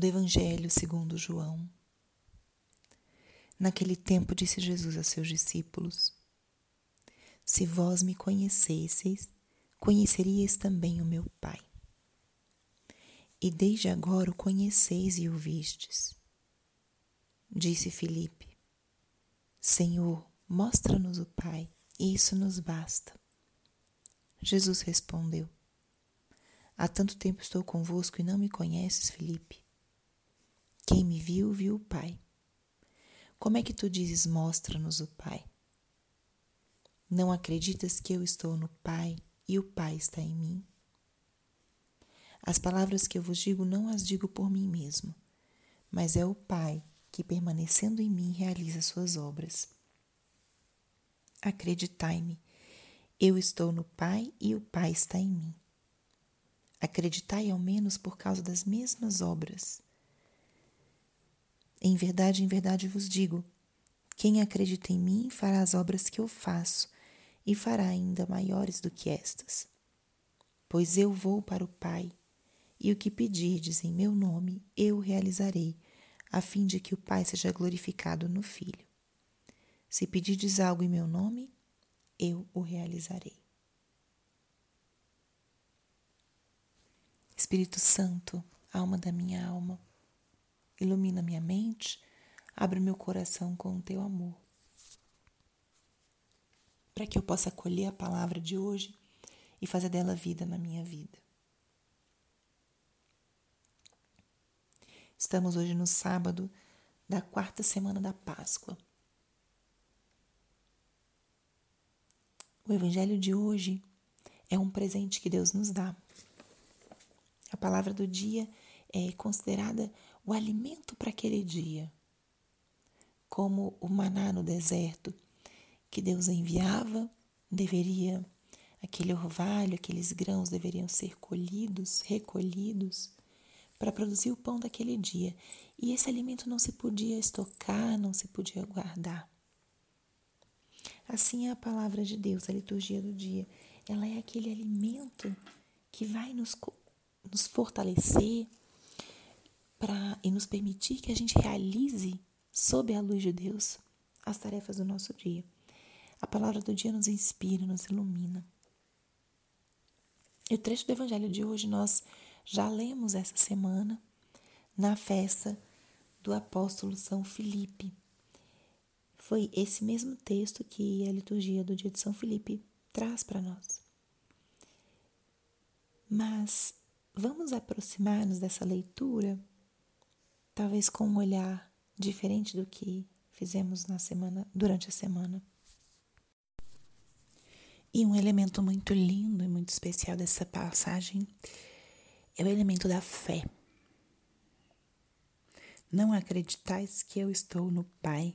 do Evangelho segundo João. Naquele tempo disse Jesus a seus discípulos: Se vós me conhecesseis, conheceríeis também o meu Pai. E desde agora o conheceis e o vistes. Disse Filipe: Senhor, mostra-nos o Pai, e isso nos basta. Jesus respondeu: Há tanto tempo estou convosco e não me conheces, Filipe. Quem me viu, viu o Pai. Como é que tu dizes, mostra-nos o Pai? Não acreditas que eu estou no Pai e o Pai está em mim? As palavras que eu vos digo não as digo por mim mesmo, mas é o Pai que, permanecendo em mim, realiza suas obras. Acreditai-me, eu estou no Pai e o Pai está em mim. Acreditai ao menos por causa das mesmas obras. Em verdade, em verdade vos digo: quem acredita em mim fará as obras que eu faço e fará ainda maiores do que estas. Pois eu vou para o Pai, e o que pedirdes em meu nome eu realizarei, a fim de que o Pai seja glorificado no Filho. Se pedirdes algo em meu nome, eu o realizarei. Espírito Santo, alma da minha alma, ilumina minha mente, abre meu coração com o teu amor, para que eu possa acolher a palavra de hoje e fazer dela vida na minha vida. Estamos hoje no sábado da quarta semana da Páscoa. O Evangelho de hoje é um presente que Deus nos dá a palavra do dia é considerada o alimento para aquele dia, como o maná no deserto que Deus enviava, deveria aquele orvalho, aqueles grãos deveriam ser colhidos, recolhidos para produzir o pão daquele dia. E esse alimento não se podia estocar, não se podia guardar. Assim é a palavra de Deus, a liturgia do dia. Ela é aquele alimento que vai nos nos fortalecer para e nos permitir que a gente realize, sob a luz de Deus, as tarefas do nosso dia. A palavra do dia nos inspira, nos ilumina. E o trecho do Evangelho de hoje nós já lemos essa semana na festa do apóstolo São Filipe. Foi esse mesmo texto que a liturgia do dia de São Filipe traz para nós. Mas Vamos aproximar-nos dessa leitura, talvez com um olhar diferente do que fizemos na semana, durante a semana. E um elemento muito lindo e muito especial dessa passagem é o elemento da fé. Não acreditais que eu estou no Pai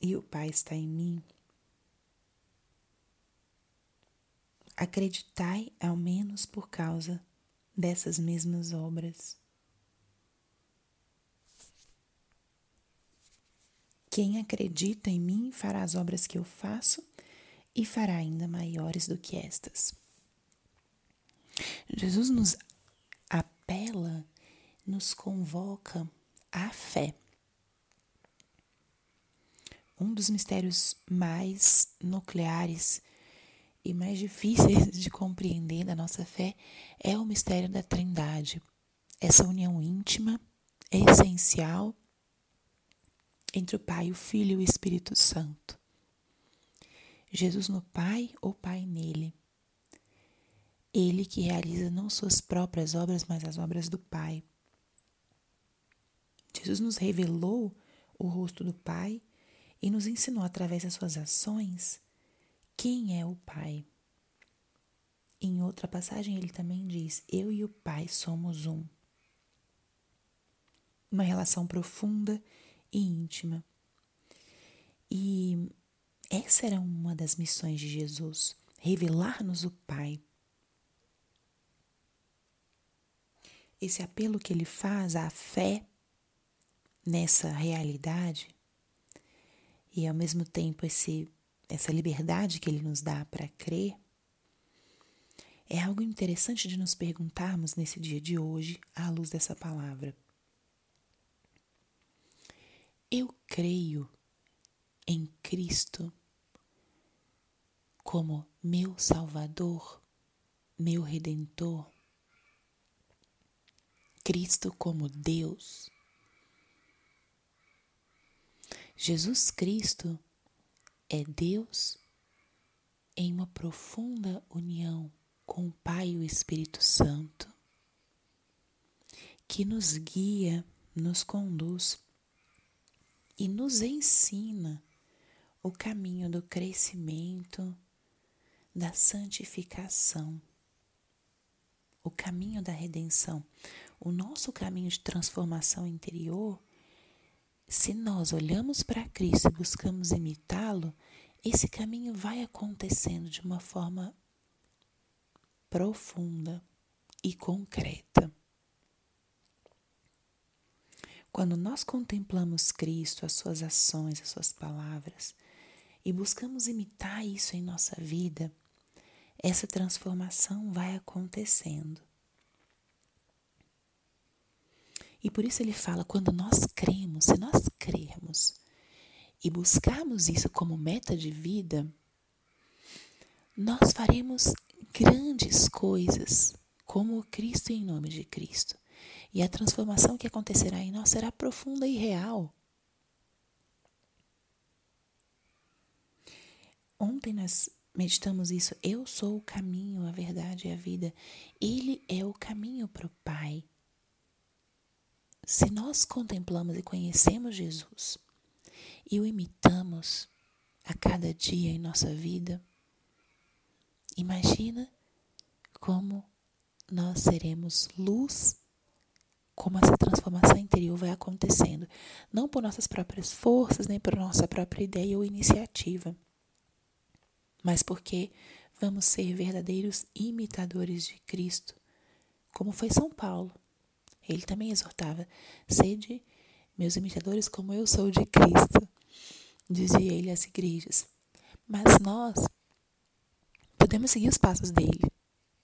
e o Pai está em mim. Acreditai ao menos por causa dessas mesmas obras. Quem acredita em mim fará as obras que eu faço e fará ainda maiores do que estas. Jesus nos apela, nos convoca à fé. Um dos mistérios mais nucleares e mais difíceis de compreender da nossa fé é o mistério da Trindade. Essa união íntima, essencial entre o Pai, o Filho e o Espírito Santo. Jesus no Pai, o Pai nele. Ele que realiza não suas próprias obras, mas as obras do Pai. Jesus nos revelou o rosto do Pai e nos ensinou através das suas ações quem é o Pai. Em outra passagem, ele também diz: Eu e o Pai somos um. Uma relação profunda e íntima. E essa era uma das missões de Jesus: revelar-nos o Pai. Esse apelo que ele faz à fé nessa realidade e ao mesmo tempo esse essa liberdade que ele nos dá para crer, é algo interessante de nos perguntarmos nesse dia de hoje, à luz dessa palavra. Eu creio em Cristo como meu Salvador, meu Redentor. Cristo como Deus. Jesus Cristo é Deus em uma profunda união com o Pai e o Espírito Santo, que nos guia, nos conduz e nos ensina o caminho do crescimento, da santificação, o caminho da redenção, o nosso caminho de transformação interior. Se nós olhamos para Cristo e buscamos imitá-lo, esse caminho vai acontecendo de uma forma profunda e concreta. Quando nós contemplamos Cristo, as suas ações, as suas palavras, e buscamos imitar isso em nossa vida, essa transformação vai acontecendo. E por isso ele fala: quando nós cremos, se nós crermos e buscarmos isso como meta de vida, nós faremos grandes coisas como Cristo em nome de Cristo. E a transformação que acontecerá em nós será profunda e real. Ontem nós meditamos isso. Eu sou o caminho, a verdade e a vida. Ele é o caminho para o Pai. Se nós contemplamos e conhecemos Jesus, e o imitamos a cada dia em nossa vida, imagina como nós seremos luz, como essa transformação interior vai acontecendo, não por nossas próprias forças, nem por nossa própria ideia ou iniciativa, mas porque vamos ser verdadeiros imitadores de Cristo, como foi São Paulo. Ele também exortava: sede meus imitadores, como eu sou de Cristo dizia ele às igrejas. Mas nós podemos seguir os passos dele.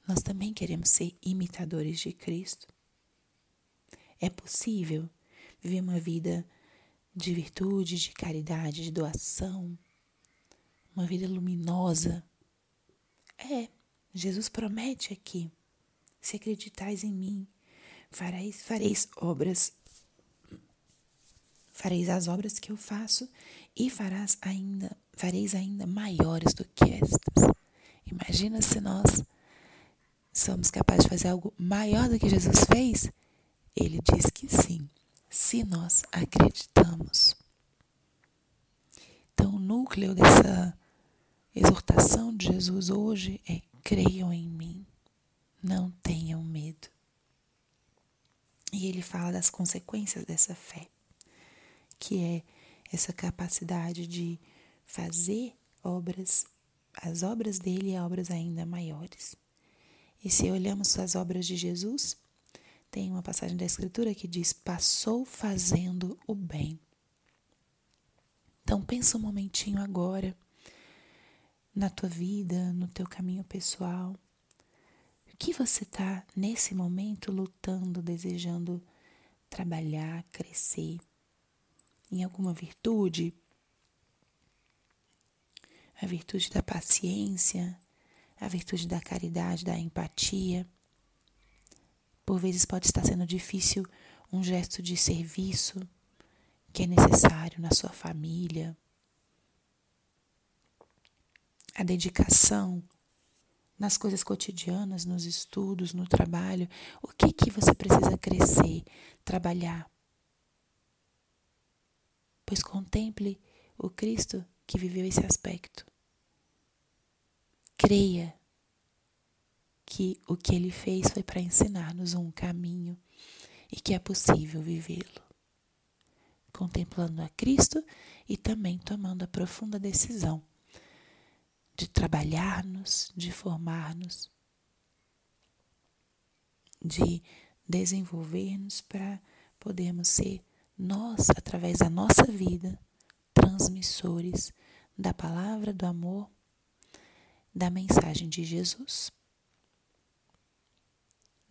Nós também queremos ser imitadores de Cristo. É possível viver uma vida de virtude, de caridade, de doação, uma vida luminosa. É, Jesus promete aqui: se acreditais em mim, fareis, fareis obras fareis as obras que eu faço e farás ainda, fareis ainda maiores do que estas. Imagina se nós somos capazes de fazer algo maior do que Jesus fez? Ele diz que sim, se nós acreditamos. Então, o núcleo dessa exortação de Jesus hoje é: creiam em mim, não tenham medo. E ele fala das consequências dessa fé que é essa capacidade de fazer obras, as obras dele e obras ainda maiores. E se olhamos as obras de Jesus, tem uma passagem da Escritura que diz: passou fazendo o bem. Então pensa um momentinho agora na tua vida, no teu caminho pessoal. O que você está nesse momento lutando, desejando trabalhar, crescer? em alguma virtude, a virtude da paciência, a virtude da caridade, da empatia. Por vezes pode estar sendo difícil um gesto de serviço que é necessário na sua família. A dedicação nas coisas cotidianas, nos estudos, no trabalho. O que que você precisa crescer, trabalhar? pois contemple o Cristo que viveu esse aspecto. Creia que o que ele fez foi para ensinar-nos um caminho e que é possível vivê-lo. Contemplando a Cristo e também tomando a profunda decisão de trabalhar-nos, de formar-nos, de desenvolver-nos para podermos ser nós, através da nossa vida, transmissores da palavra do amor, da mensagem de Jesus.